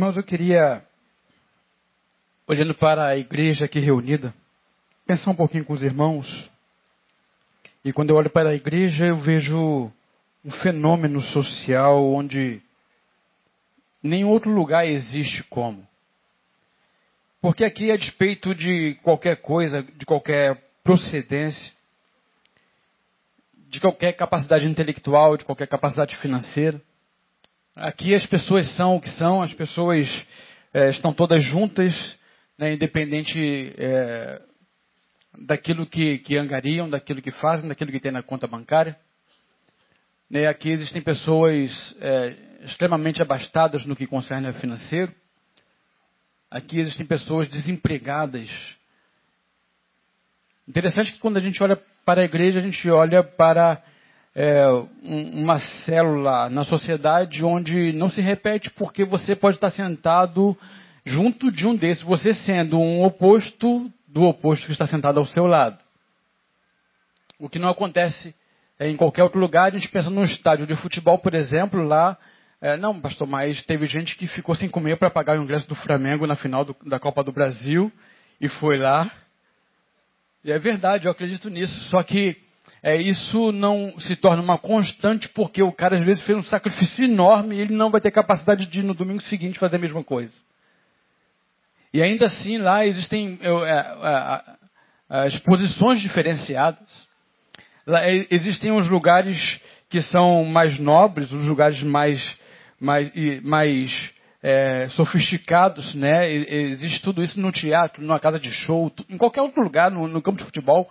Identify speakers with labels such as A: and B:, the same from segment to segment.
A: Irmãos, eu queria, olhando para a igreja aqui reunida, pensar um pouquinho com os irmãos. E quando eu olho para a igreja, eu vejo um fenômeno social onde nenhum outro lugar existe como. Porque aqui, a despeito de qualquer coisa, de qualquer procedência, de qualquer capacidade intelectual, de qualquer capacidade financeira, aqui as pessoas são o que são, as pessoas é, estão todas juntas, né, independente é, daquilo que, que angariam, daquilo que fazem, daquilo que tem na conta bancária. Né, aqui existem pessoas é, extremamente abastadas no que concerne ao financeiro. Aqui existem pessoas desempregadas. Interessante que quando a gente olha para a igreja, a gente olha para é, uma célula na sociedade onde não se repete porque você pode estar sentado junto de um desses, você sendo um oposto do oposto que está sentado ao seu lado. O que não acontece é, em qualquer outro lugar, a gente pensa num estádio de futebol, por exemplo, lá é, não, pastor, mas teve gente que ficou sem comer para pagar o ingresso do Flamengo na final do, da Copa do Brasil e foi lá. E é verdade, eu acredito nisso. Só que é, isso não se torna uma constante porque o cara às vezes fez um sacrifício enorme e ele não vai ter capacidade de no domingo seguinte fazer a mesma coisa. E ainda assim lá existem é, é, as posições diferenciadas. Lá, é, existem os lugares que são mais nobres, os lugares mais mais, mais é, sofisticados, né? Existe tudo isso no teatro, numa casa de show, em qualquer outro lugar, no, no campo de futebol.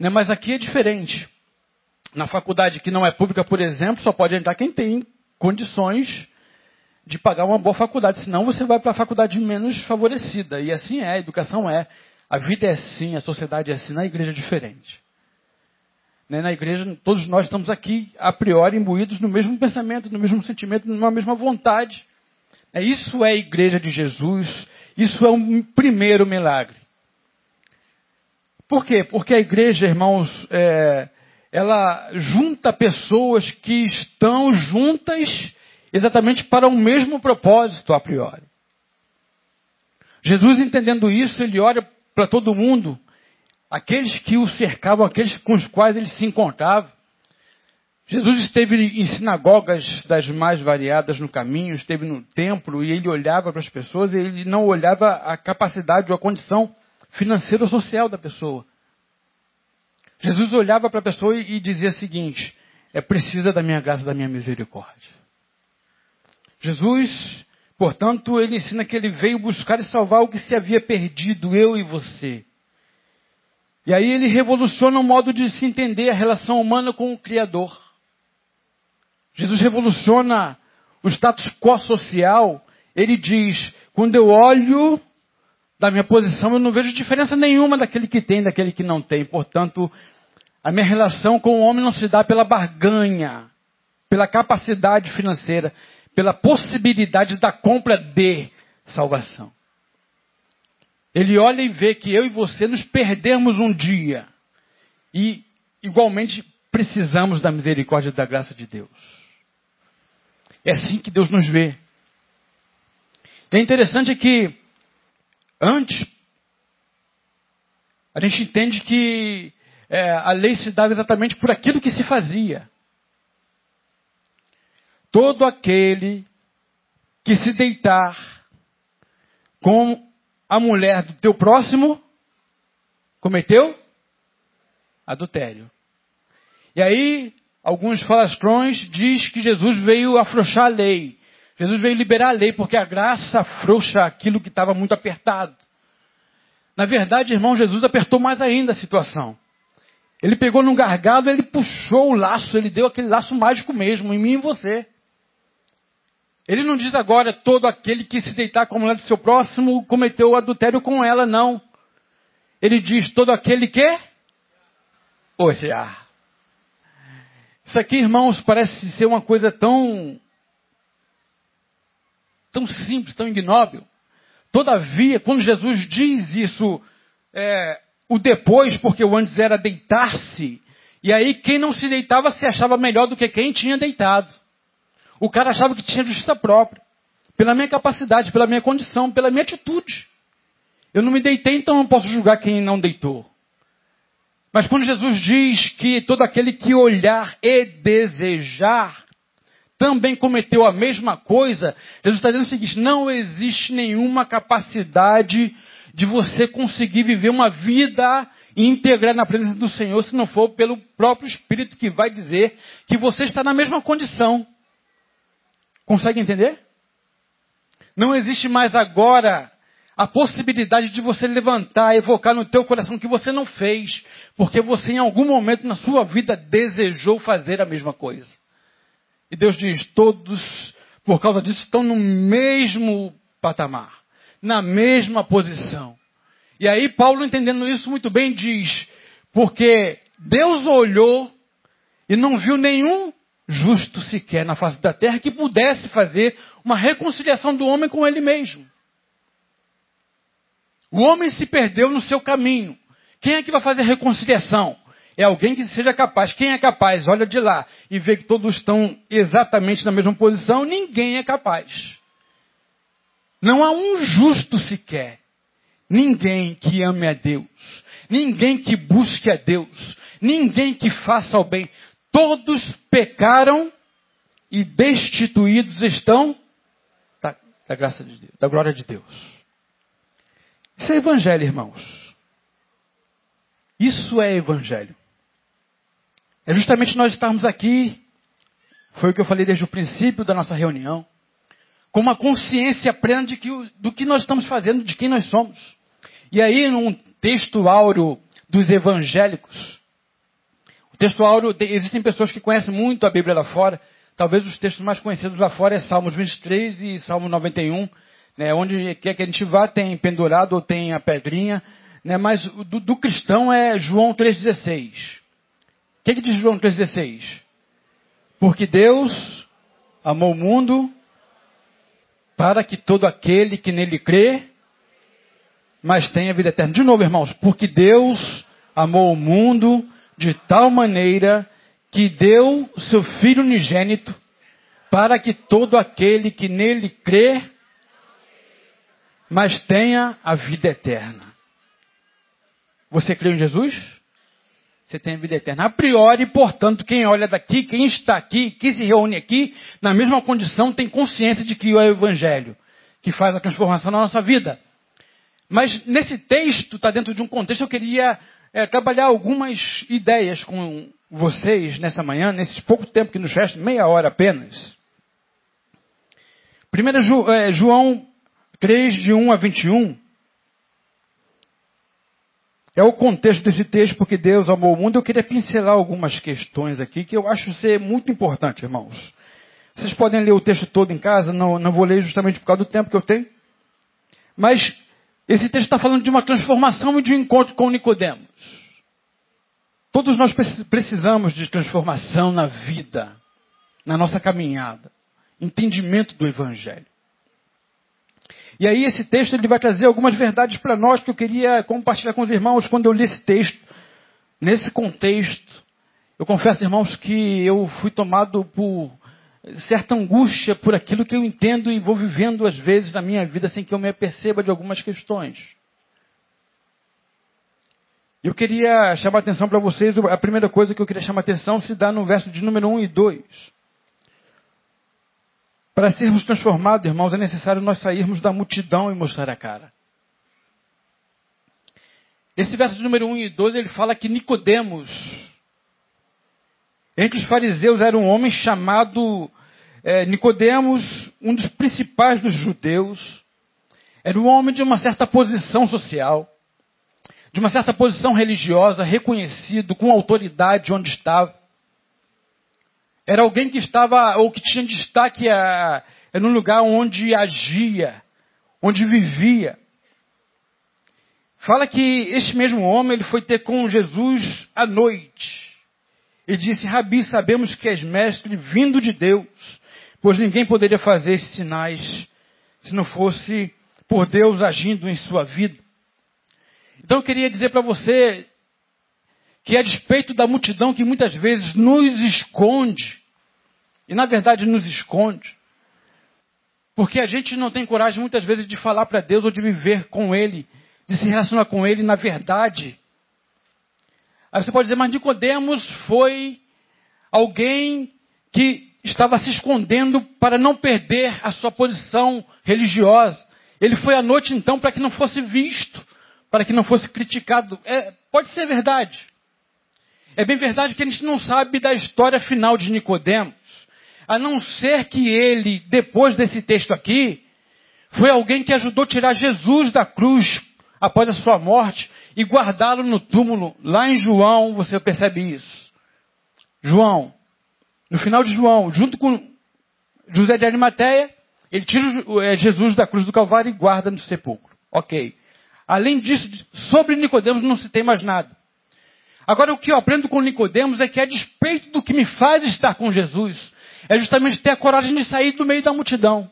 A: Né? Mas aqui é diferente. Na faculdade que não é pública, por exemplo, só pode entrar quem tem condições de pagar uma boa faculdade, senão você vai para a faculdade menos favorecida. E assim é, a educação é. A vida é assim, a sociedade é assim, na igreja é diferente. Né? Na igreja, todos nós estamos aqui, a priori, imbuídos no mesmo pensamento, no mesmo sentimento, numa mesma vontade. É, isso é a igreja de Jesus, isso é um primeiro milagre. Por quê? Porque a igreja, irmãos, é, ela junta pessoas que estão juntas exatamente para o mesmo propósito a priori. Jesus, entendendo isso, ele olha para todo mundo aqueles que o cercavam, aqueles com os quais ele se encontrava. Jesus esteve em sinagogas das mais variadas no caminho, esteve no templo e ele olhava para as pessoas e ele não olhava a capacidade ou a condição financeira ou social da pessoa. Jesus olhava para a pessoa e dizia o seguinte: é precisa da minha graça, da minha misericórdia. Jesus, portanto, ele ensina que ele veio buscar e salvar o que se havia perdido, eu e você. E aí ele revoluciona o modo de se entender a relação humana com o Criador. Jesus revoluciona o status quo social. Ele diz: quando eu olho da minha posição, eu não vejo diferença nenhuma daquele que tem, daquele que não tem. Portanto, a minha relação com o homem não se dá pela barganha, pela capacidade financeira, pela possibilidade da compra de salvação. Ele olha e vê que eu e você nos perdemos um dia. E, igualmente, precisamos da misericórdia e da graça de Deus. É assim que Deus nos vê. E é interessante que, antes, a gente entende que é, a lei se dava exatamente por aquilo que se fazia. Todo aquele que se deitar com a mulher do teu próximo cometeu adultério. E aí, alguns falastrões diz que Jesus veio afrouxar a lei. Jesus veio liberar a lei, porque a graça afrouxa aquilo que estava muito apertado. Na verdade, irmão, Jesus apertou mais ainda a situação. Ele pegou num gargalo, ele puxou o laço, ele deu aquele laço mágico mesmo, em mim e em você. Ele não diz agora todo aquele que se deitar com a mulher do seu próximo cometeu adultério com ela, não. Ele diz todo aquele que odiar. Isso aqui, irmãos, parece ser uma coisa tão tão simples, tão ignóbil. Todavia, quando Jesus diz isso, é, o depois, porque o antes era deitar-se, e aí quem não se deitava se achava melhor do que quem tinha deitado. O cara achava que tinha justiça própria. pela minha capacidade, pela minha condição, pela minha atitude. Eu não me deitei, então não posso julgar quem não deitou. Mas quando Jesus diz que todo aquele que olhar e desejar também cometeu a mesma coisa, Jesus está dizendo o seguinte: não existe nenhuma capacidade de você conseguir viver uma vida íntegra na presença do Senhor se não for pelo próprio Espírito que vai dizer que você está na mesma condição. Consegue entender? Não existe mais agora a possibilidade de você levantar, evocar no teu coração que você não fez, porque você em algum momento na sua vida desejou fazer a mesma coisa. E Deus diz: todos, por causa disso, estão no mesmo patamar, na mesma posição. E aí, Paulo, entendendo isso muito bem, diz: porque Deus olhou e não viu nenhum justo sequer na face da terra que pudesse fazer uma reconciliação do homem com ele mesmo. O homem se perdeu no seu caminho. Quem é que vai fazer reconciliação? É alguém que seja capaz. Quem é capaz? Olha de lá e vê que todos estão exatamente na mesma posição. Ninguém é capaz. Não há um justo sequer. Ninguém que ame a Deus. Ninguém que busque a Deus. Ninguém que faça o bem. Todos pecaram e destituídos estão da, da graça de Deus, da glória de Deus. Isso é evangelho, irmãos. Isso é evangelho. É justamente nós estarmos aqui, foi o que eu falei desde o princípio da nossa reunião, com uma consciência plena de que, do que nós estamos fazendo, de quem nós somos. E aí, num texto áureo dos evangélicos, o texto áureo, existem pessoas que conhecem muito a Bíblia lá fora, talvez os textos mais conhecidos lá fora é Salmos 23 e Salmo 91, né, onde quer que a gente vá, tem pendurado ou tem a pedrinha, né, mas do, do cristão é João 3,16. O que, que diz João 3,16? Porque Deus amou o mundo para que todo aquele que nele crê, mas tenha vida eterna. De novo, irmãos, porque Deus amou o mundo de tal maneira que deu seu Filho unigênito para que todo aquele que nele crê mas tenha a vida eterna. Você crê em Jesus? Você tem a vida eterna. A priori, portanto, quem olha daqui, quem está aqui, que se reúne aqui, na mesma condição, tem consciência de que é o Evangelho, que faz a transformação na nossa vida. Mas nesse texto, está dentro de um contexto, eu queria é, trabalhar algumas ideias com vocês nessa manhã, nesse pouco tempo que nos resta, meia hora apenas. Primeiro, é, João 3, de 1 a 21, é o contexto desse texto, porque Deus amou o mundo. Eu queria pincelar algumas questões aqui que eu acho ser muito importante, irmãos. Vocês podem ler o texto todo em casa, não, não vou ler justamente por causa do tempo que eu tenho. Mas esse texto está falando de uma transformação e de um encontro com Nicodemos. Todos nós precisamos de transformação na vida, na nossa caminhada, entendimento do Evangelho. E aí esse texto ele vai trazer algumas verdades para nós que eu queria compartilhar com os irmãos quando eu li esse texto. Nesse contexto, eu confesso, irmãos, que eu fui tomado por certa angústia por aquilo que eu entendo e vou vivendo às vezes na minha vida sem que eu me aperceba de algumas questões. Eu queria chamar a atenção para vocês, a primeira coisa que eu queria chamar a atenção se dá no verso de número 1 e 2. Para sermos transformados, irmãos, é necessário nós sairmos da multidão e mostrar a cara. Esse verso número 1 e 12, ele fala que Nicodemos, entre os fariseus, era um homem chamado é, Nicodemos, um dos principais dos judeus. Era um homem de uma certa posição social, de uma certa posição religiosa, reconhecido, com autoridade onde estava. Era alguém que estava, ou que tinha destaque a, a, num lugar onde agia, onde vivia. Fala que este mesmo homem ele foi ter com Jesus à noite. E disse: Rabi, sabemos que és mestre vindo de Deus, pois ninguém poderia fazer esses sinais se não fosse por Deus agindo em sua vida. Então eu queria dizer para você que a despeito da multidão que muitas vezes nos esconde, e na verdade nos esconde. Porque a gente não tem coragem muitas vezes de falar para Deus ou de viver com Ele, de se relacionar com Ele na verdade. Aí você pode dizer, mas Nicodemos foi alguém que estava se escondendo para não perder a sua posição religiosa. Ele foi à noite então para que não fosse visto, para que não fosse criticado. É, pode ser verdade. É bem verdade que a gente não sabe da história final de Nicodemos, a não ser que ele, depois desse texto aqui, foi alguém que ajudou a tirar Jesus da cruz após a sua morte e guardá-lo no túmulo. Lá em João você percebe isso. João, no final de João, junto com José de Arimateia, ele tira é, Jesus da cruz do Calvário e guarda no sepulcro. Ok. Além disso, sobre Nicodemos não se tem mais nada. Agora o que eu aprendo com Nicodemos é que a despeito do que me faz estar com Jesus, é justamente ter a coragem de sair do meio da multidão.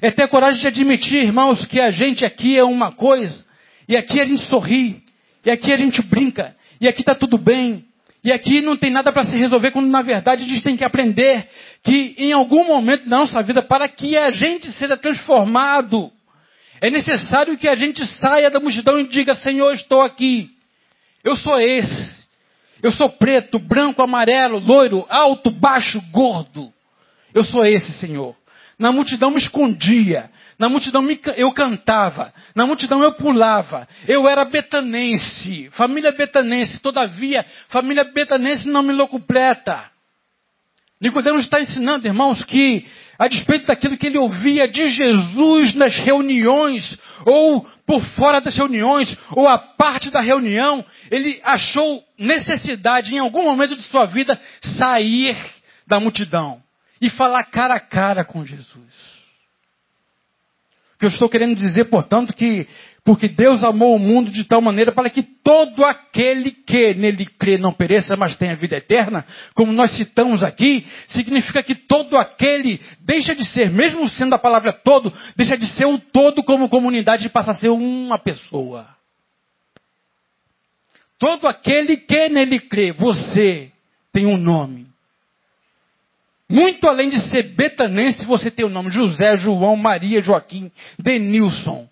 A: É ter a coragem de admitir, irmãos, que a gente aqui é uma coisa, e aqui a gente sorri, e aqui a gente brinca, e aqui está tudo bem, e aqui não tem nada para se resolver, quando na verdade a gente tem que aprender que em algum momento da nossa vida, para que a gente seja transformado, é necessário que a gente saia da multidão e diga: Senhor, estou aqui. Eu sou esse. Eu sou preto, branco, amarelo, loiro, alto, baixo, gordo. Eu sou esse, Senhor. Na multidão me escondia. Na multidão eu cantava. Na multidão eu pulava. Eu era betanense. Família betanense. Todavia, família betanense não me locupleta. Nicodemos está ensinando, irmãos, que a despeito daquilo que ele ouvia de Jesus nas reuniões, ou por fora das reuniões, ou a parte da reunião, ele achou necessidade, em algum momento de sua vida, sair da multidão e falar cara a cara com Jesus. O que eu estou querendo dizer, portanto, que porque Deus amou o mundo de tal maneira para que todo aquele que nele crê não pereça, mas tenha vida eterna, como nós citamos aqui, significa que todo aquele deixa de ser, mesmo sendo a palavra todo, deixa de ser o todo como comunidade e passa a ser uma pessoa. Todo aquele que nele crê, você tem um nome. Muito além de ser betanense, você tem o nome José, João, Maria, Joaquim, Denilson.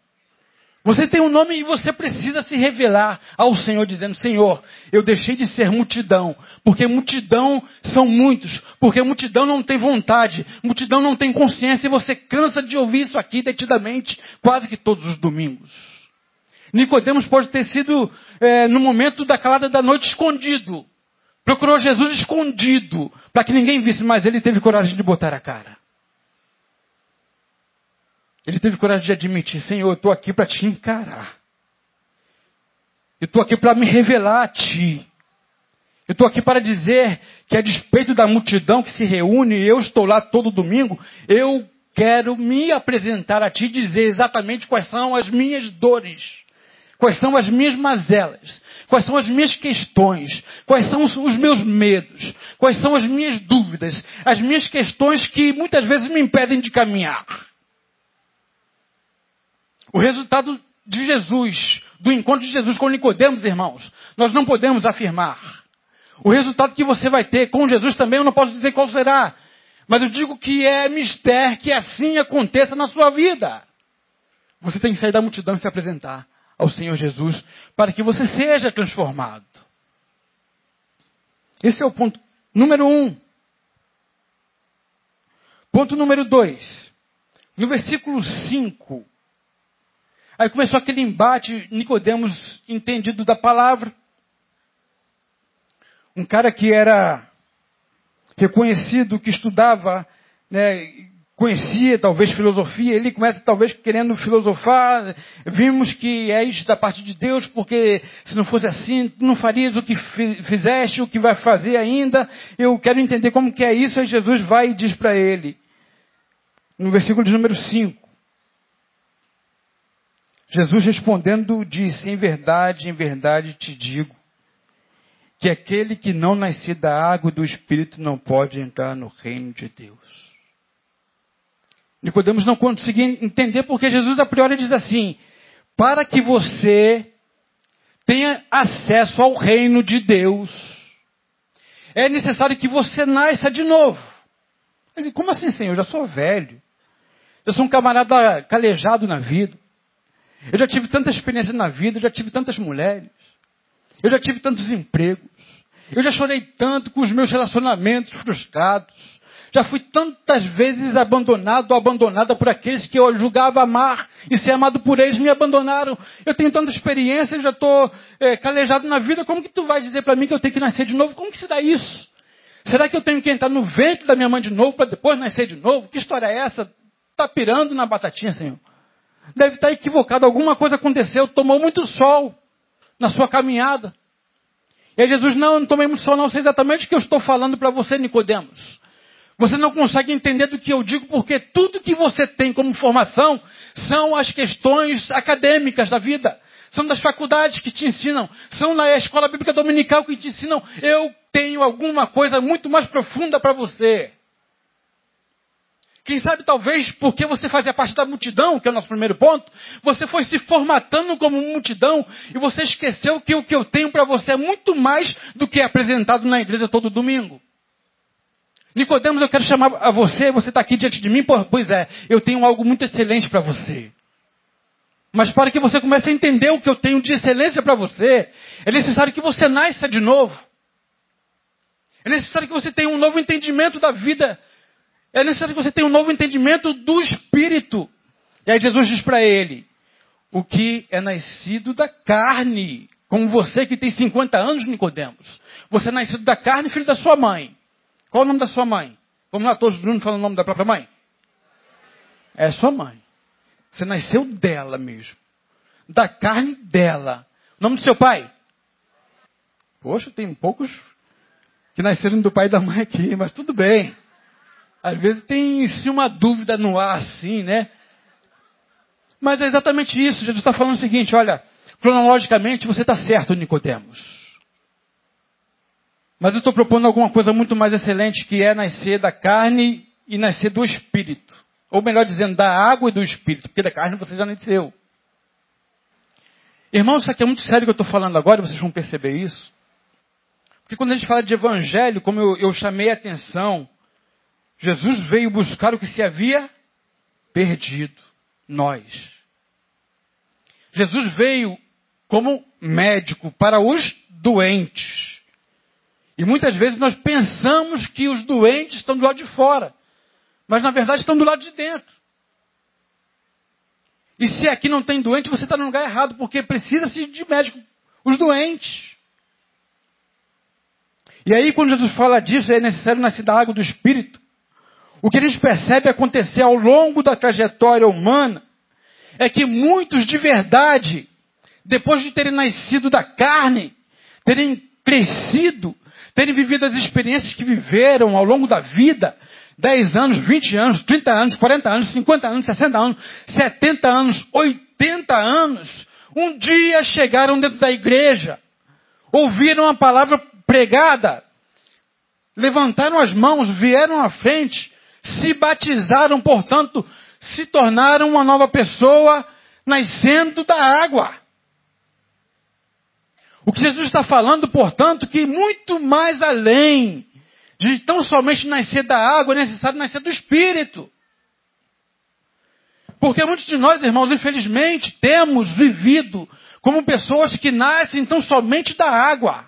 A: Você tem um nome e você precisa se revelar ao Senhor, dizendo: Senhor, eu deixei de ser multidão, porque multidão são muitos, porque multidão não tem vontade, multidão não tem consciência, e você cansa de ouvir isso aqui detidamente, quase que todos os domingos. Nicodemos pode ter sido, é, no momento da calada da noite, escondido, Procurou Jesus escondido, para que ninguém visse, mas ele teve coragem de botar a cara. Ele teve coragem de admitir: Senhor, eu estou aqui para te encarar. Eu estou aqui para me revelar a ti. Eu estou aqui para dizer que, a despeito da multidão que se reúne, eu estou lá todo domingo, eu quero me apresentar a ti e dizer exatamente quais são as minhas dores, quais são as minhas mazelas, quais são as minhas questões, quais são os meus medos, quais são as minhas dúvidas, as minhas questões que muitas vezes me impedem de caminhar. O resultado de Jesus, do encontro de Jesus com Nicodemos, irmãos, nós não podemos afirmar. O resultado que você vai ter com Jesus também, eu não posso dizer qual será. Mas eu digo que é mistério que assim aconteça na sua vida. Você tem que sair da multidão e se apresentar ao Senhor Jesus para que você seja transformado. Esse é o ponto número um. Ponto número dois. No versículo 5. Aí começou aquele embate, Nicodemos entendido da palavra. Um cara que era reconhecido, que estudava, né, conhecia talvez filosofia, ele começa talvez querendo filosofar, vimos que é isso da parte de Deus, porque se não fosse assim, não farias o que fizeste, o que vai fazer ainda, eu quero entender como que é isso, aí Jesus vai e diz para ele, no versículo de número 5, Jesus respondendo disse, em verdade, em verdade te digo, que aquele que não nascer da água e do Espírito não pode entrar no reino de Deus. Nicodemos não conseguia entender porque Jesus a priori diz assim: para que você tenha acesso ao reino de Deus, é necessário que você nasça de novo. Ele como assim, Senhor? Eu já sou velho. Eu sou um camarada calejado na vida. Eu já tive tanta experiência na vida, eu já tive tantas mulheres. Eu já tive tantos empregos. Eu já chorei tanto com os meus relacionamentos frustrados. Já fui tantas vezes abandonado ou abandonada por aqueles que eu julgava amar e ser amado por eles, me abandonaram. Eu tenho tanta experiência, já estou é, calejado na vida. Como que tu vai dizer para mim que eu tenho que nascer de novo? Como que se dá isso? Será que eu tenho que entrar no ventre da minha mãe de novo para depois nascer de novo? Que história é essa? Está pirando na batatinha, Senhor. Deve estar equivocado. Alguma coisa aconteceu. Tomou muito sol na sua caminhada. E aí Jesus, não, não tomei muito sol, não. Sei exatamente o que eu estou falando para você, Nicodemos. Você não consegue entender do que eu digo, porque tudo que você tem como formação são as questões acadêmicas da vida. São das faculdades que te ensinam. São na escola bíblica dominical que te ensinam. Eu tenho alguma coisa muito mais profunda para você. Quem sabe, talvez, porque você fazia parte da multidão, que é o nosso primeiro ponto, você foi se formatando como multidão e você esqueceu que o que eu tenho para você é muito mais do que é apresentado na igreja todo domingo. Nicodemos, eu quero chamar a você, você está aqui diante de mim, pois é, eu tenho algo muito excelente para você. Mas para que você comece a entender o que eu tenho de excelência para você, é necessário que você nasça de novo. É necessário que você tenha um novo entendimento da vida. É necessário que você tenha um novo entendimento do Espírito. E aí Jesus diz para ele: o que é nascido da carne, como você que tem 50 anos, Nicodemos. Você é nascido da carne, filho da sua mãe. Qual o nome da sua mãe? Vamos lá, todos juntos falando o nome da própria mãe? É sua mãe. Você nasceu dela mesmo. Da carne dela. O nome do seu pai? Poxa, tem poucos que nasceram do pai e da mãe aqui, mas tudo bem. Às vezes tem sim uma dúvida no ar, assim, né? Mas é exatamente isso. Jesus está falando o seguinte: olha, cronologicamente você está certo, Nicodemos. Mas eu estou propondo alguma coisa muito mais excelente, que é nascer da carne e nascer do espírito. Ou melhor dizendo, da água e do espírito, porque da carne você já nasceu. Irmãos, isso aqui é muito sério que eu estou falando agora, vocês vão perceber isso. Porque quando a gente fala de evangelho, como eu, eu chamei a atenção, Jesus veio buscar o que se havia perdido, nós. Jesus veio como médico para os doentes. E muitas vezes nós pensamos que os doentes estão do lado de fora, mas na verdade estão do lado de dentro. E se aqui não tem doente, você está no lugar errado, porque precisa-se de médico, os doentes. E aí, quando Jesus fala disso, é necessário nascer da água do Espírito. O que a gente percebe acontecer ao longo da trajetória humana é que muitos de verdade, depois de terem nascido da carne, terem crescido, terem vivido as experiências que viveram ao longo da vida, 10 anos, 20 anos, 30 anos, 40 anos, 50 anos, 60 anos, 70 anos, 80 anos, um dia chegaram dentro da igreja, ouviram a palavra pregada, levantaram as mãos, vieram à frente, se batizaram, portanto, se tornaram uma nova pessoa, nascendo da água. O que Jesus está falando, portanto, que muito mais além de tão somente nascer da água, é necessário nascer do Espírito. Porque muitos de nós, irmãos, infelizmente, temos vivido como pessoas que nascem tão somente da água.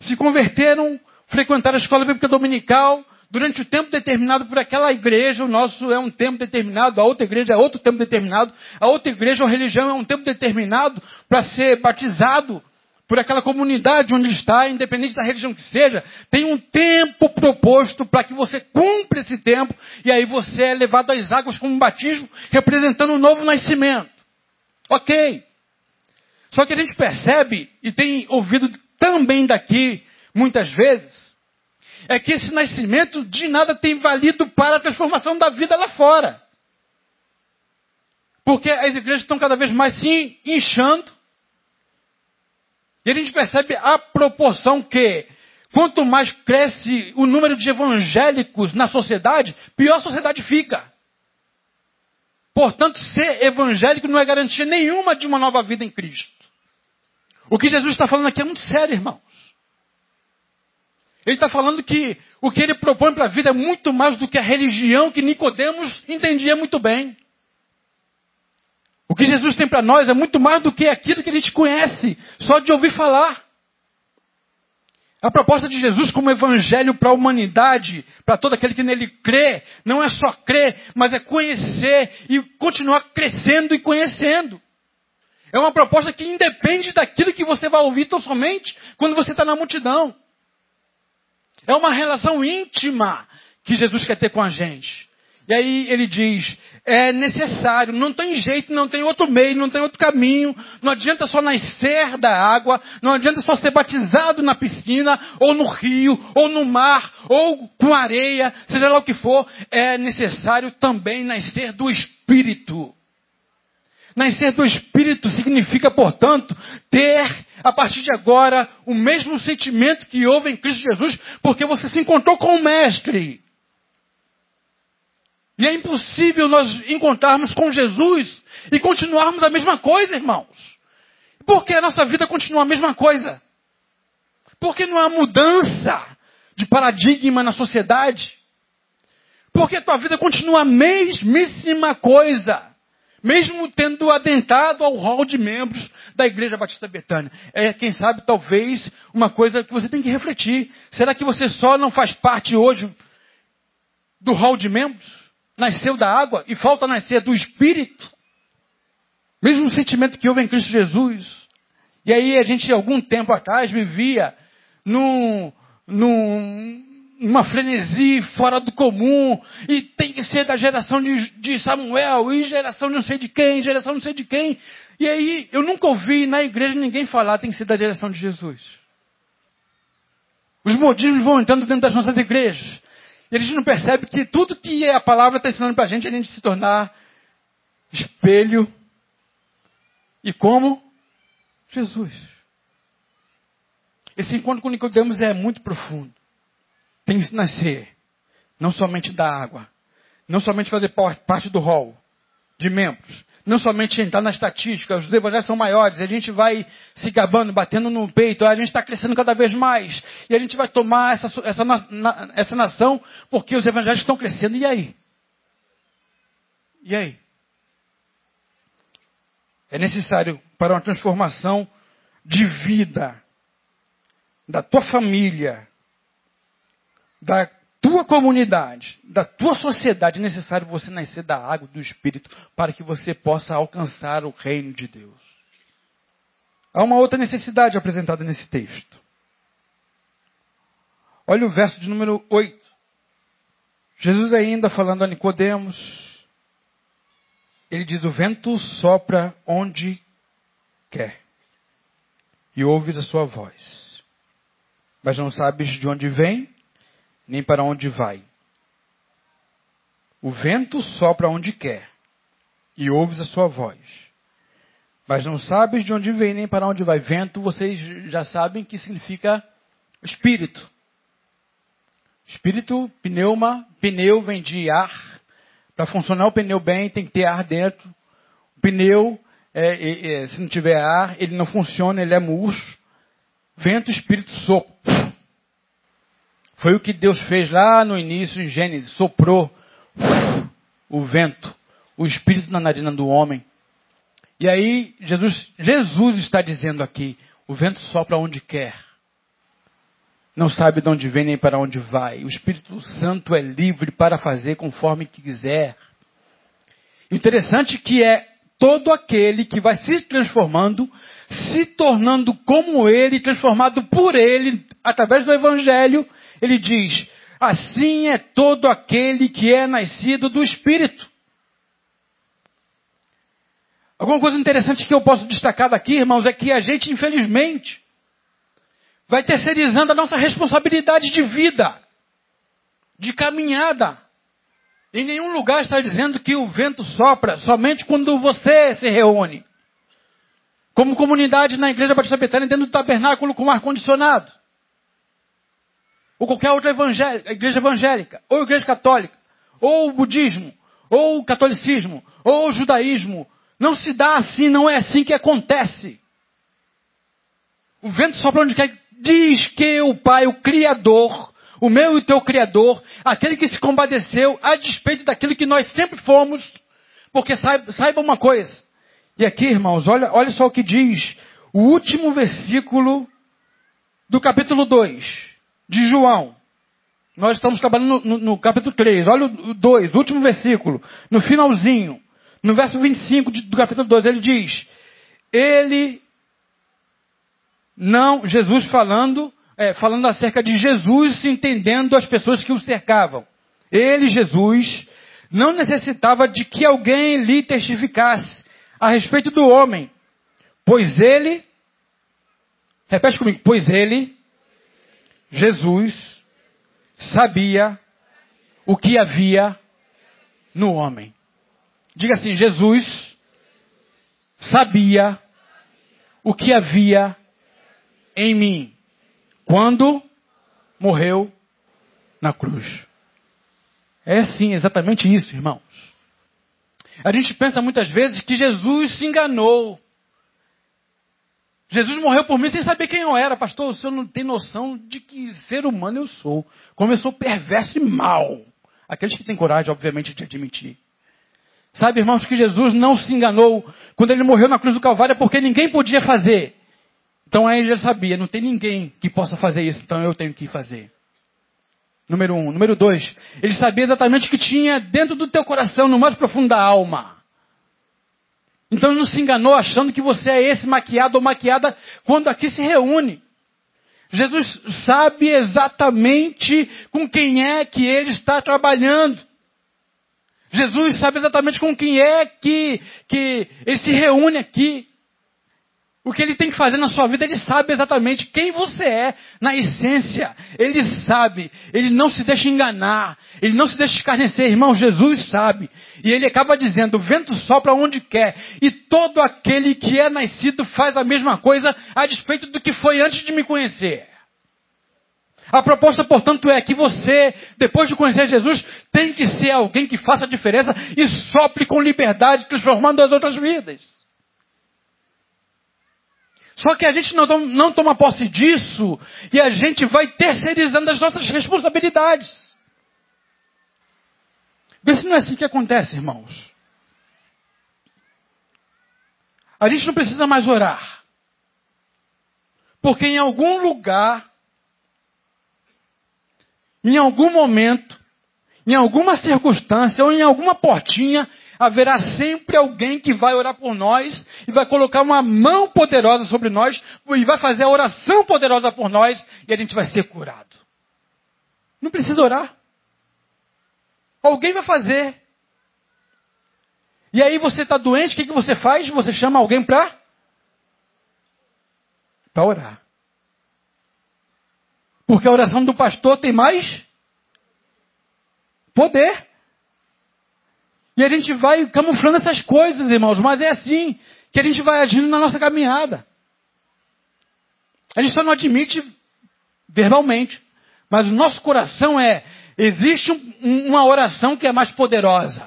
A: Se converteram, frequentaram a escola bíblica dominical, durante o tempo determinado por aquela igreja, o nosso é um tempo determinado, a outra igreja é outro tempo determinado, a outra igreja ou religião é um tempo determinado para ser batizado, por aquela comunidade onde está, independente da religião que seja, tem um tempo proposto para que você cumpra esse tempo, e aí você é levado às águas como um batismo, representando um novo nascimento. Ok. Só que a gente percebe, e tem ouvido também daqui muitas vezes, é que esse nascimento de nada tem valido para a transformação da vida lá fora. Porque as igrejas estão cada vez mais se inchando, e a gente percebe a proporção que, quanto mais cresce o número de evangélicos na sociedade, pior a sociedade fica. Portanto, ser evangélico não é garantia nenhuma de uma nova vida em Cristo. O que Jesus está falando aqui é muito sério, irmãos. Ele está falando que O que ele propõe para a vida é muito mais do que a religião que Nicodemos entendia muito bem. O que Jesus tem para nós é muito mais do que aquilo que a gente conhece, só de ouvir falar. A proposta de Jesus como evangelho para a humanidade, para todo aquele que nele crê, não é só crer, mas é conhecer e continuar crescendo e conhecendo. É uma proposta que independe daquilo que você vai ouvir tão somente quando você está na multidão. É uma relação íntima que Jesus quer ter com a gente. E aí ele diz: é necessário, não tem jeito, não tem outro meio, não tem outro caminho, não adianta só nascer da água, não adianta só ser batizado na piscina, ou no rio, ou no mar, ou com areia, seja lá o que for, é necessário também nascer do Espírito. Nascer do Espírito significa, portanto, ter, a partir de agora, o mesmo sentimento que houve em Cristo Jesus, porque você se encontrou com o Mestre. E é impossível nós encontrarmos com Jesus e continuarmos a mesma coisa, irmãos. Por que a nossa vida continua a mesma coisa? Porque não há mudança de paradigma na sociedade? Porque a tua vida continua a mesmíssima coisa mesmo tendo adentrado ao hall de membros da Igreja Batista Betânia. É, quem sabe, talvez, uma coisa que você tem que refletir. Será que você só não faz parte hoje do hall de membros? Nasceu da água e falta nascer do Espírito? Mesmo sentimento que houve em Cristo Jesus. E aí a gente, algum tempo atrás, vivia num, num, frenesi fora do comum, e tem ser da geração de, de, Samuel, e geração não sei de quem, geração não sei de quem. E aí, eu nunca ouvi na igreja ninguém falar tem que ser da geração de Jesus. Os modismos vão entrando dentro das nossas igrejas. E a gente não percebe que tudo que a palavra está ensinando para a gente é a gente se tornar espelho e como Jesus. Esse encontro com Nicodemos é muito profundo tem que nascer não somente da água, não somente fazer parte do rol de membros, não somente entrar na estatística, os evangelhos são maiores, a gente vai se gabando, batendo no peito, a gente está crescendo cada vez mais, e a gente vai tomar essa, essa, essa nação porque os evangelhos estão crescendo, e aí? E aí? É necessário para uma transformação de vida da tua família, da tua comunidade, da tua sociedade, é necessário você nascer da água do Espírito para que você possa alcançar o reino de Deus. Há uma outra necessidade apresentada nesse texto. Olha o verso de número 8. Jesus ainda falando a Nicodemos, ele diz: "O vento sopra onde quer, e ouves a sua voz, mas não sabes de onde vem nem para onde vai. O vento sopra onde quer, e ouves a sua voz. Mas não sabes de onde vem nem para onde vai. Vento, vocês já sabem que significa espírito. Espírito, pneuma, pneu vem de ar. Para funcionar o pneu bem, tem que ter ar dentro. O pneu, é, é, é, se não tiver ar, ele não funciona, ele é murcho. Vento, espírito, sopro. Foi o que Deus fez lá no início, em Gênesis. Soprou o vento, o espírito na narina do homem. E aí, Jesus, Jesus está dizendo aqui: o vento sopra onde quer. Não sabe de onde vem nem para onde vai. O Espírito Santo é livre para fazer conforme quiser. Interessante que é todo aquele que vai se transformando, se tornando como ele, transformado por ele, através do Evangelho, ele diz: Assim é todo aquele que é nascido do Espírito. Alguma coisa interessante que eu posso destacar daqui, irmãos, é que a gente, infelizmente, vai terceirizando a nossa responsabilidade de vida, de caminhada. Em nenhum lugar está dizendo que o vento sopra somente quando você se reúne. Como comunidade na Igreja Batista Betânia, dentro do tabernáculo com ar-condicionado ou qualquer outra igreja evangélica, ou igreja católica, ou o budismo, ou o catolicismo, ou o judaísmo. Não se dá assim, não é assim que acontece. O vento sopra onde quer. Diz que o Pai, o Criador, o meu e teu Criador, aquele que se compadeceu a despeito daquilo que nós sempre fomos, porque saiba, saiba uma coisa. E aqui, irmãos, olha, olha só o que diz o último versículo do capítulo 2 de João. Nós estamos trabalhando no, no, no capítulo 3. Olha o 2, o último versículo, no finalzinho, no verso 25 de, do capítulo 2, ele diz: Ele não, Jesus falando, é, falando acerca de Jesus entendendo as pessoas que o cercavam. Ele, Jesus, não necessitava de que alguém lhe testificasse a respeito do homem, pois ele, repete comigo, pois ele, Jesus, sabia o que havia no homem. Diga assim: Jesus sabia o que havia em mim quando morreu na cruz. É sim, exatamente isso, irmãos. A gente pensa muitas vezes que Jesus se enganou. Jesus morreu por mim sem saber quem eu era. Pastor, o senhor não tem noção de que ser humano eu sou. Como eu sou perverso e mal. Aqueles que têm coragem, obviamente, de admitir. Sabe, irmãos, que Jesus não se enganou quando ele morreu na cruz do Calvário porque ninguém podia fazer. Então aí ele sabia, não tem ninguém que possa fazer isso, então eu tenho que fazer. Número um. Número dois, ele sabia exatamente o que tinha dentro do teu coração, no mais profundo da alma. Então ele não se enganou achando que você é esse maquiado ou maquiada quando aqui se reúne. Jesus sabe exatamente com quem é que ele está trabalhando. Jesus sabe exatamente com quem é que, que ele se reúne aqui. O que ele tem que fazer na sua vida, ele sabe exatamente quem você é na essência. Ele sabe, ele não se deixa enganar, ele não se deixa escarnecer, irmão. Jesus sabe. E ele acaba dizendo: o vento sopra onde quer, e todo aquele que é nascido faz a mesma coisa a despeito do que foi antes de me conhecer. A proposta, portanto, é que você, depois de conhecer Jesus, tem que ser alguém que faça a diferença e sopre com liberdade, transformando as outras vidas. Só que a gente não, não toma posse disso e a gente vai terceirizando as nossas responsabilidades. Vê se não é assim que acontece, irmãos. A gente não precisa mais orar. Porque em algum lugar em algum momento, em alguma circunstância ou em alguma portinha, haverá sempre alguém que vai orar por nós e vai colocar uma mão poderosa sobre nós e vai fazer a oração poderosa por nós e a gente vai ser curado. Não precisa orar. Alguém vai fazer. E aí você está doente, o que, que você faz? Você chama alguém para? Para orar. Porque a oração do pastor tem mais poder. A gente vai camuflando essas coisas, irmãos, mas é assim que a gente vai agindo na nossa caminhada. A gente só não admite verbalmente, mas o nosso coração é: existe um, uma oração que é mais poderosa.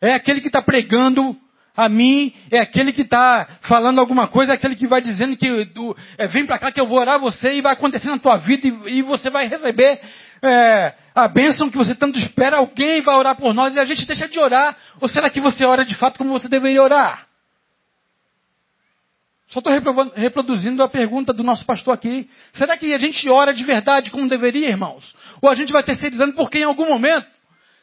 A: É aquele que está pregando a mim é aquele que está falando alguma coisa, é aquele que vai dizendo que do, é, vem para cá que eu vou orar você e vai acontecer na tua vida e, e você vai receber é, a bênção que você tanto espera. Alguém vai orar por nós e a gente deixa de orar. Ou será que você ora de fato como você deveria orar? Só estou reproduzindo a pergunta do nosso pastor aqui. Será que a gente ora de verdade como deveria, irmãos? Ou a gente vai terceirizando porque em algum momento,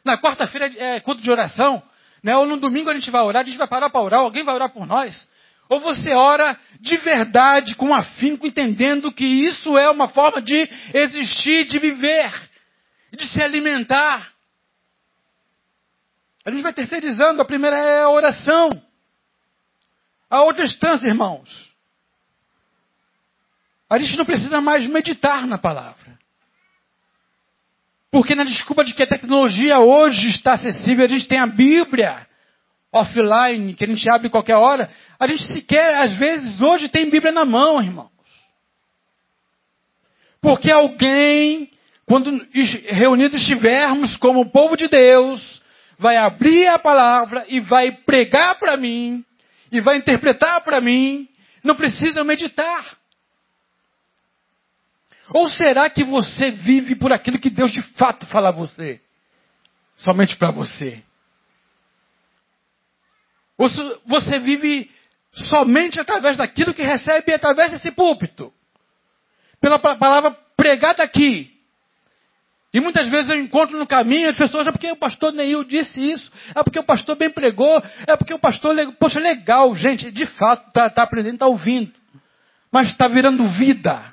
A: na quarta-feira é culto de oração, né? Ou no domingo a gente vai orar, a gente vai parar para orar, alguém vai orar por nós. Ou você ora de verdade, com afinco, entendendo que isso é uma forma de existir, de viver, de se alimentar. A gente vai terceirizando, a primeira é a oração. A outra instância, irmãos. A gente não precisa mais meditar na palavra. Porque na desculpa de que a tecnologia hoje está acessível, a gente tem a Bíblia offline, que a gente abre qualquer hora, a gente sequer, às vezes, hoje tem Bíblia na mão, irmãos. Porque alguém, quando reunidos estivermos como o povo de Deus, vai abrir a palavra e vai pregar para mim, e vai interpretar para mim, não precisa meditar. Ou será que você vive por aquilo que Deus de fato fala a você? Somente para você? Ou você vive somente através daquilo que recebe através desse púlpito? Pela palavra pregada aqui. E muitas vezes eu encontro no caminho as pessoas, é porque o pastor Neil disse isso, é porque o pastor bem pregou, é porque o pastor, poxa, legal, gente, de fato, está tá aprendendo, está ouvindo. Mas está virando vida.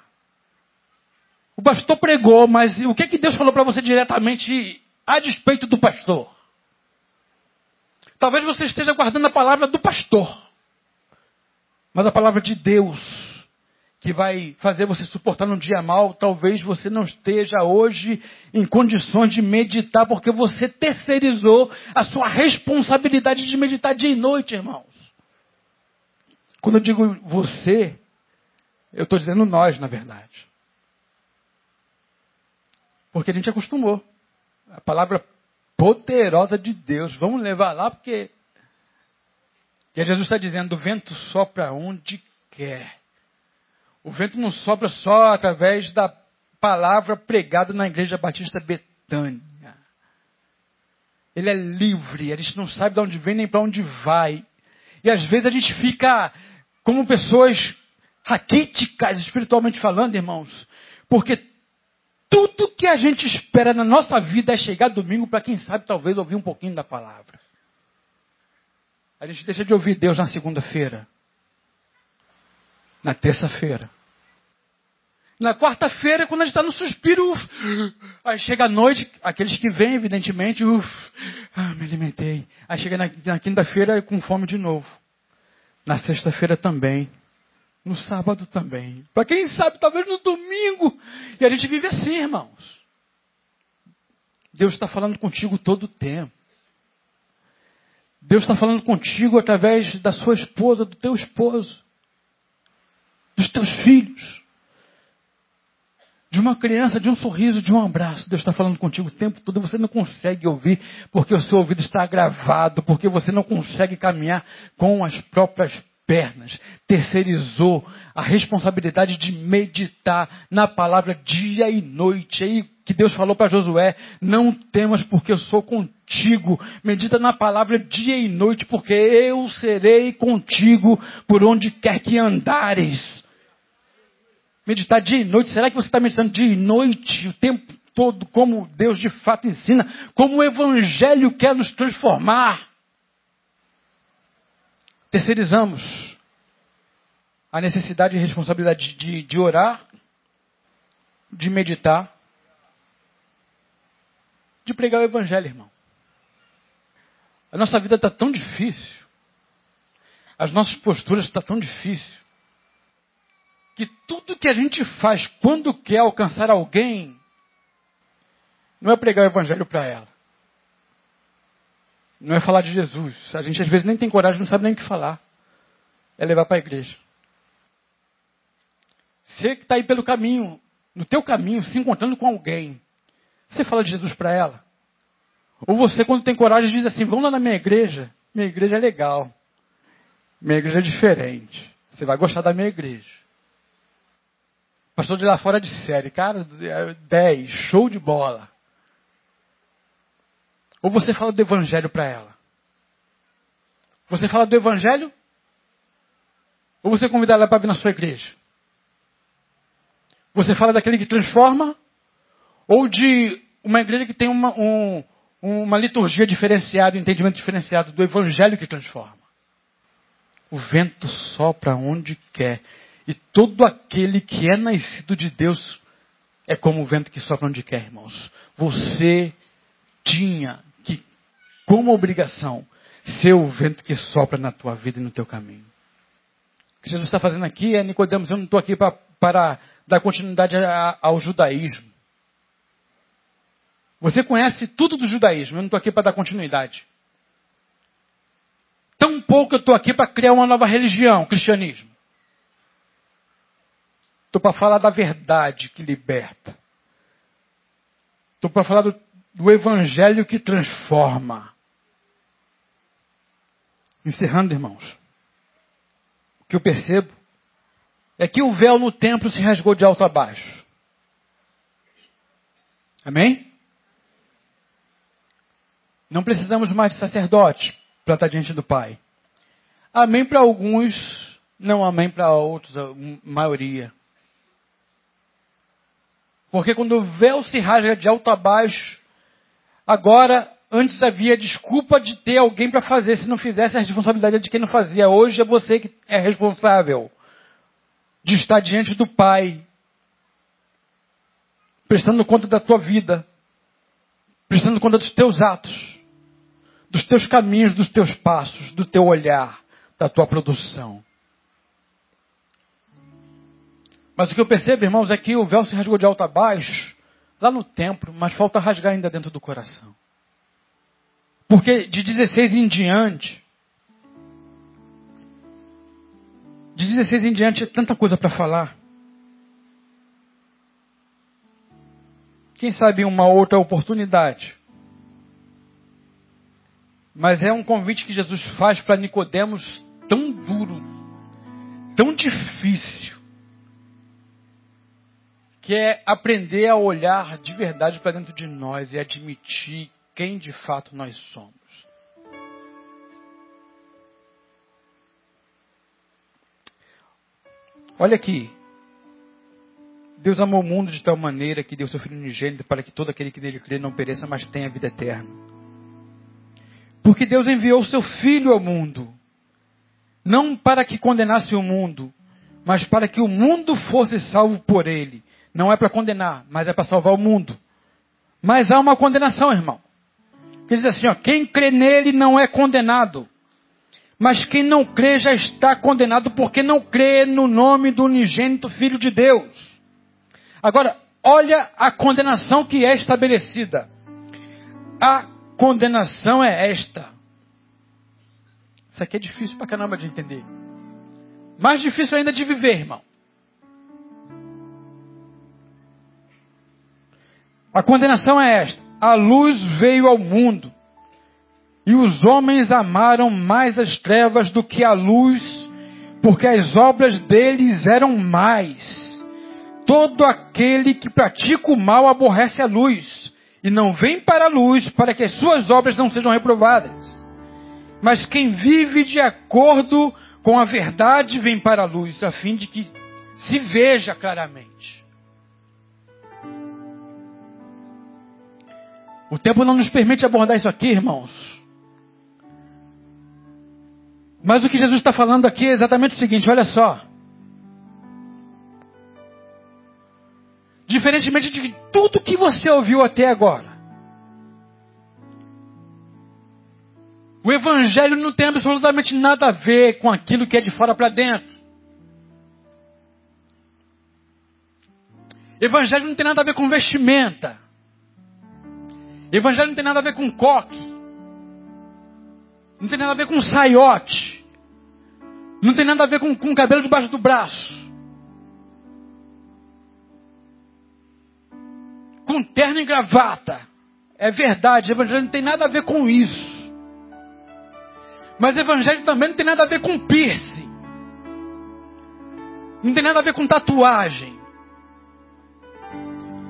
A: O pastor pregou, mas o que, que Deus falou para você diretamente a despeito do pastor? Talvez você esteja guardando a palavra do pastor, mas a palavra de Deus que vai fazer você suportar num dia mal, talvez você não esteja hoje em condições de meditar, porque você terceirizou a sua responsabilidade de meditar dia e noite, irmãos. Quando eu digo você, eu estou dizendo nós, na verdade. Porque a gente acostumou. A palavra poderosa de Deus. Vamos levar lá porque. E Jesus está dizendo: o vento sopra onde quer. O vento não sopra só através da palavra pregada na igreja batista Betânia. Ele é livre, a gente não sabe de onde vem nem para onde vai. E às vezes a gente fica como pessoas raquíticas, espiritualmente falando, irmãos, porque tudo que a gente espera na nossa vida é chegar domingo para quem sabe talvez ouvir um pouquinho da palavra. A gente deixa de ouvir Deus na segunda-feira na terça-feira. Na quarta-feira, quando a gente está no suspiro, uf, aí chega a noite, aqueles que vêm, evidentemente, uf, ah, me alimentei. Aí chega na, na quinta-feira com fome de novo. Na sexta-feira também. No sábado também. Para quem sabe, talvez no domingo. E a gente vive assim, irmãos. Deus está falando contigo todo o tempo. Deus está falando contigo através da sua esposa, do teu esposo dos teus filhos, de uma criança, de um sorriso, de um abraço. Deus está falando contigo o tempo todo, você não consegue ouvir porque o seu ouvido está agravado, porque você não consegue caminhar com as próprias pernas. Terceirizou a responsabilidade de meditar na palavra dia e noite. Aí que Deus falou para Josué: Não temas, porque eu sou contigo. Medita na palavra dia e noite, porque eu serei contigo por onde quer que andares. Meditar dia e noite. Será que você está meditando dia e noite, o tempo todo, como Deus de fato ensina? Como o Evangelho quer nos transformar? Terceirizamos a necessidade e responsabilidade de, de orar, de meditar, de pregar o Evangelho, irmão. A nossa vida está tão difícil. As nossas posturas estão tão difíceis que tudo que a gente faz quando quer alcançar alguém não é pregar o evangelho para ela. Não é falar de Jesus. A gente às vezes nem tem coragem, não sabe nem o que falar. É levar para a igreja. Você que está aí pelo caminho, no teu caminho, se encontrando com alguém, você fala de Jesus para ela? Ou você, quando tem coragem, diz assim: vamos lá na minha igreja. Minha igreja é legal. Minha igreja é diferente. Você vai gostar da minha igreja. Pastor de lá fora de série, cara, 10, show de bola. Ou você fala do evangelho para ela? Você fala do evangelho? Ou você convida ela para vir na sua igreja? Você fala daquele que transforma? Ou de uma igreja que tem uma, um, uma liturgia diferenciada, um entendimento diferenciado do evangelho que transforma? O vento sopra onde quer e todo aquele que é nascido de Deus é como o vento que sopra onde quer, irmãos. Você tinha que, como obrigação, ser o vento que sopra na tua vida e no teu caminho. O que Jesus está fazendo aqui é, Nicodemos, eu não estou aqui para dar continuidade ao judaísmo. Você conhece tudo do judaísmo, eu não estou aqui para dar continuidade. Tão pouco eu estou aqui para criar uma nova religião, cristianismo. Estou para falar da verdade que liberta. Estou para falar do, do evangelho que transforma. Encerrando, irmãos. O que eu percebo é que o véu no templo se rasgou de alto a baixo. Amém? Não precisamos mais de sacerdote para estar diante do Pai. Amém para alguns, não amém para outros, a maioria. Porque quando o véu se rasga de alto a baixo, agora, antes havia desculpa de ter alguém para fazer. Se não fizesse, a responsabilidade é de quem não fazia. Hoje é você que é responsável de estar diante do Pai, prestando conta da tua vida, prestando conta dos teus atos, dos teus caminhos, dos teus passos, do teu olhar, da tua produção. Mas o que eu percebo, irmãos, é que o véu se rasgou de alto a baixo, lá no templo, mas falta rasgar ainda dentro do coração. Porque de 16 em diante, de 16 em diante é tanta coisa para falar. Quem sabe uma outra oportunidade. Mas é um convite que Jesus faz para Nicodemos tão duro, tão difícil, que é aprender a olhar de verdade para dentro de nós e admitir quem de fato nós somos. Olha aqui, Deus amou o mundo de tal maneira que deu seu Filho unigênito para que todo aquele que nele crê não pereça, mas tenha vida eterna. Porque Deus enviou seu Filho ao mundo, não para que condenasse o mundo, mas para que o mundo fosse salvo por ele. Não é para condenar, mas é para salvar o mundo. Mas há uma condenação, irmão. Que diz assim, ó, quem crê nele não é condenado. Mas quem não crê já está condenado porque não crê no nome do unigênito Filho de Deus. Agora, olha a condenação que é estabelecida. A condenação é esta. Isso aqui é difícil pra caramba de entender. Mais difícil ainda de viver, irmão. A condenação é esta: a luz veio ao mundo, e os homens amaram mais as trevas do que a luz, porque as obras deles eram mais. Todo aquele que pratica o mal aborrece a luz e não vem para a luz para que as suas obras não sejam reprovadas. Mas quem vive de acordo com a verdade vem para a luz, a fim de que se veja claramente. O tempo não nos permite abordar isso aqui, irmãos. Mas o que Jesus está falando aqui é exatamente o seguinte: olha só. Diferentemente de tudo que você ouviu até agora. O Evangelho não tem absolutamente nada a ver com aquilo que é de fora para dentro. Evangelho não tem nada a ver com vestimenta. Evangelho não tem nada a ver com coque. Não tem nada a ver com saiote. Não tem nada a ver com, com cabelo debaixo do braço. com terno e gravata. É verdade, evangelho não tem nada a ver com isso. Mas evangelho também não tem nada a ver com piercing. Não tem nada a ver com tatuagem.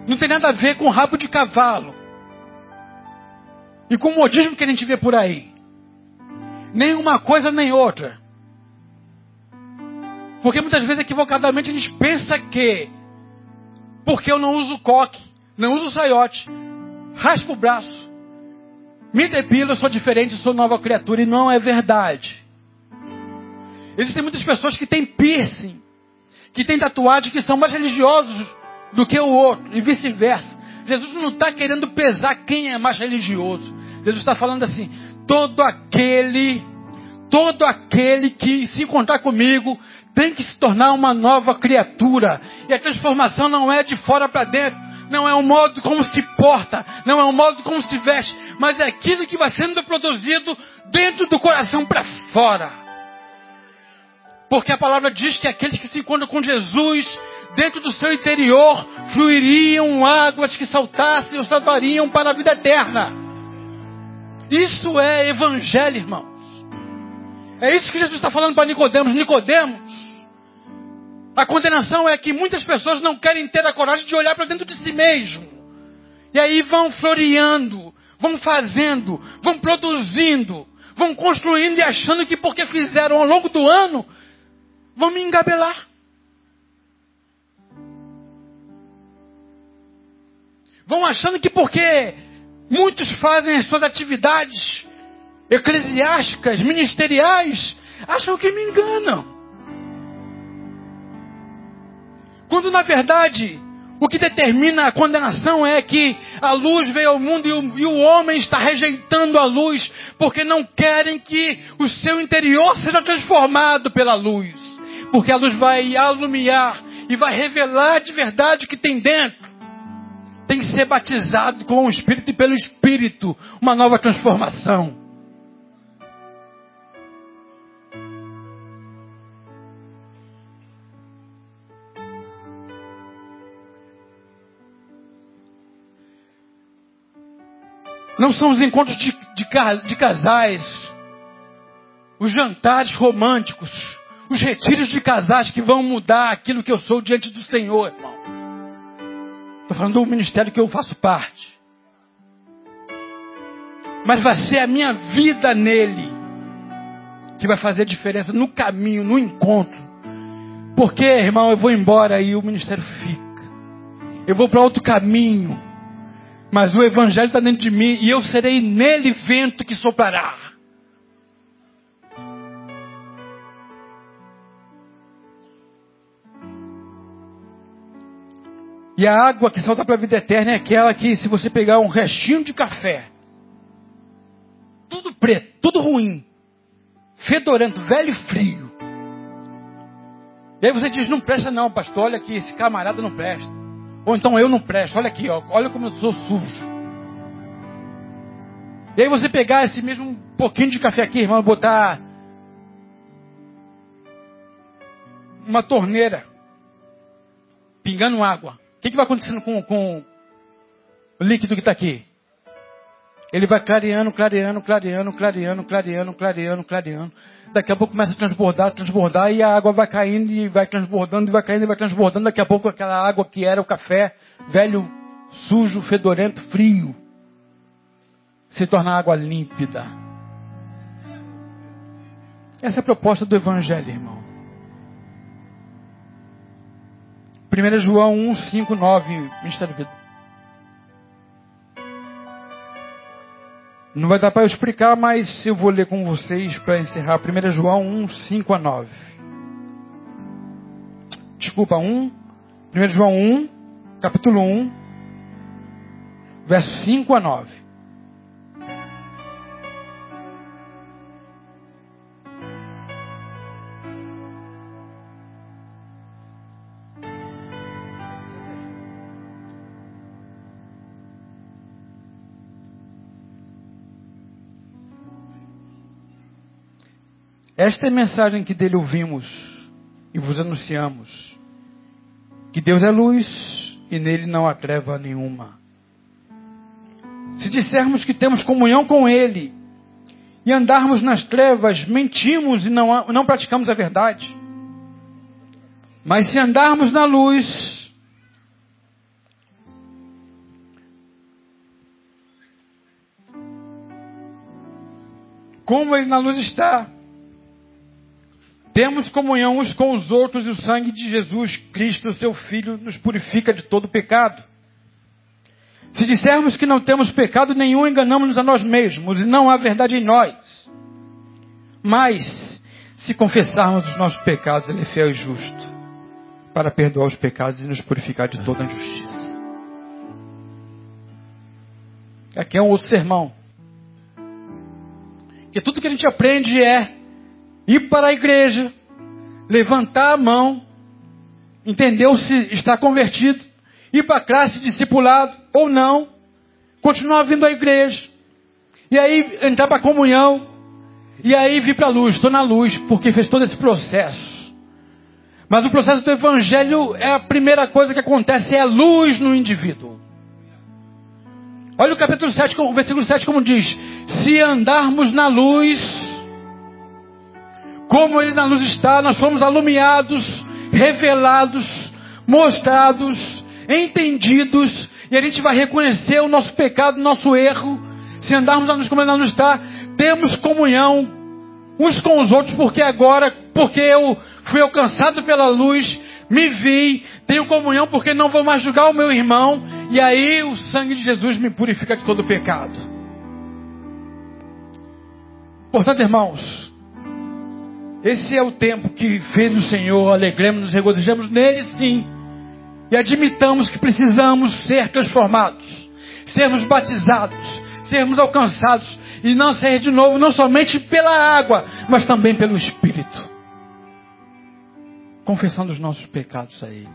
A: Não tem nada a ver com rabo de cavalo. E com o modismo que a gente vê por aí. Nem uma coisa nem outra. Porque muitas vezes equivocadamente a gente pensa que porque eu não uso coque, não uso saiote. Raspa o braço. Me depilo, eu sou diferente, eu sou nova criatura. E não é verdade. Existem muitas pessoas que têm piercing, que têm tatuagem, que são mais religiosos do que o outro, e vice-versa. Jesus não está querendo pesar quem é mais religioso. Jesus está falando assim: todo aquele, todo aquele que se encontrar comigo tem que se tornar uma nova criatura. E a transformação não é de fora para dentro não é o modo como se porta, não é o modo como se veste, mas é aquilo que vai sendo produzido dentro do coração para fora. Porque a palavra diz que aqueles que se encontram com Jesus, dentro do seu interior, fluiriam águas que saltassem ou saltariam para a vida eterna. Isso é evangelho, irmãos. É isso que Jesus está falando para Nicodemos. Nicodemos, a condenação é que muitas pessoas não querem ter a coragem de olhar para dentro de si mesmo E aí vão floreando, vão fazendo, vão produzindo, vão construindo e achando que porque fizeram ao longo do ano, vão me engabelar. Vão achando que porque muitos fazem as suas atividades eclesiásticas, ministeriais, acham que me enganam. Quando na verdade o que determina a condenação é que a luz veio ao mundo e o, e o, homem está rejeitando a luz porque não querem que o seu interior seja transformado pela luz. Porque a luz vai alumiar e vai revelar de verdade o que tem dentro tem que ser batizado com o Espírito e pelo Espírito, uma nova transformação. Não são os encontros de, de, de casais, os jantares românticos, os retiros de casais que vão mudar aquilo que eu sou diante do Senhor, irmão. Estou falando do ministério que eu faço parte. Mas vai ser a minha vida nele que vai fazer diferença no caminho, no encontro. Porque, irmão, eu vou embora e o ministério fica. Eu vou para outro caminho. Mas o evangelho está dentro de mim e eu serei nele vento que soprará. E a água que salta para a vida eterna é aquela que, se você pegar um restinho de café, tudo preto, tudo ruim, fedorento, velho e frio. E aí você diz: não presta, não, pastor, olha aqui, esse camarada não presta. Ou então eu não presto, olha aqui, ó, olha como eu sou sujo. E aí você pegar esse mesmo pouquinho de café aqui, irmão, botar uma torneira, pingando água. O que, que vai acontecendo com, com o líquido que está aqui? Ele vai clareando, clareando, clareando, clareando, clareando, clareando, clareando. Daqui a pouco começa a transbordar, transbordar, e a água vai caindo e vai transbordando, e vai caindo e vai transbordando. Daqui a pouco aquela água que era o café, velho, sujo, fedorento, frio, se torna água límpida. Essa é a proposta do Evangelho, irmão. 1 João 1, 5, 9, Ministério da Vida. Não vai dar para eu explicar, mas eu vou ler com vocês para encerrar. 1 João 1, 5 a 9. Desculpa, 1. 1 João 1, capítulo 1, verso 5 a 9. Esta é a mensagem que dele ouvimos e vos anunciamos: que Deus é luz e nele não há treva nenhuma. Se dissermos que temos comunhão com Ele e andarmos nas trevas, mentimos e não, não praticamos a verdade. Mas se andarmos na luz, como Ele na luz está, temos comunhão uns com os outros e o sangue de Jesus Cristo, seu Filho, nos purifica de todo pecado. Se dissermos que não temos pecado nenhum, enganamos-nos a nós mesmos e não há verdade em nós. Mas, se confessarmos os nossos pecados, Ele é fiel e justo para perdoar os pecados e nos purificar de toda injustiça. Aqui é um outro sermão. Que tudo que a gente aprende é ir para a igreja, levantar a mão, entendeu se está convertido, ir para a classe discipulado ou não, continuar vindo à igreja, e aí entrar para a comunhão, e aí vir para a luz. Estou na luz porque fez todo esse processo. Mas o processo do evangelho é a primeira coisa que acontece, é a luz no indivíduo. Olha o capítulo 7, o versículo 7 como diz: Se andarmos na luz, como Ele na luz está, nós fomos alumiados, revelados, mostrados, entendidos E a gente vai reconhecer o nosso pecado, o nosso erro. Se andarmos a nos como não está, temos comunhão uns com os outros, porque agora, porque eu fui alcançado pela luz, me vi, tenho comunhão porque não vou mais julgar o meu irmão, e aí o sangue de Jesus me purifica de todo pecado. Portanto, irmãos, esse é o tempo que fez o Senhor, alegremos, nos regozijamos nele sim, e admitamos que precisamos ser transformados, sermos batizados, sermos alcançados e não ser de novo, não somente pela água, mas também pelo Espírito. Confessando os nossos pecados a Ele.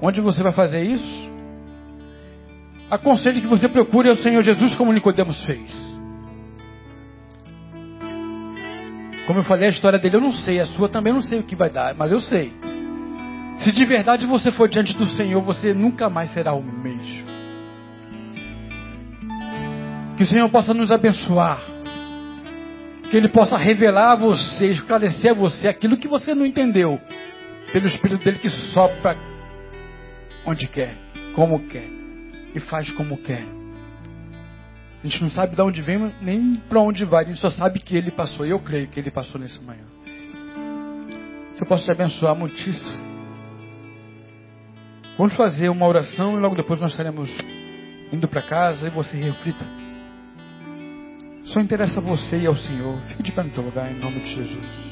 A: Onde você vai fazer isso? Aconselho que você procure o Senhor Jesus como Nicodemos fez. Como eu falei, a história dele eu não sei, a sua também não sei o que vai dar, mas eu sei. Se de verdade você for diante do Senhor, você nunca mais será o mesmo. Que o Senhor possa nos abençoar. Que Ele possa revelar a você, esclarecer a você aquilo que você não entendeu. Pelo Espírito dele que sopra onde quer, como quer. E faz como quer. A gente não sabe de onde vem, nem para onde vai. A gente só sabe que Ele passou. E eu creio que Ele passou nessa manhã. Se eu posso te abençoar muitíssimo. Vamos fazer uma oração e logo depois nós estaremos indo para casa e você reflita. Só interessa a você e ao Senhor. Fique de pé no teu lugar, em nome de Jesus.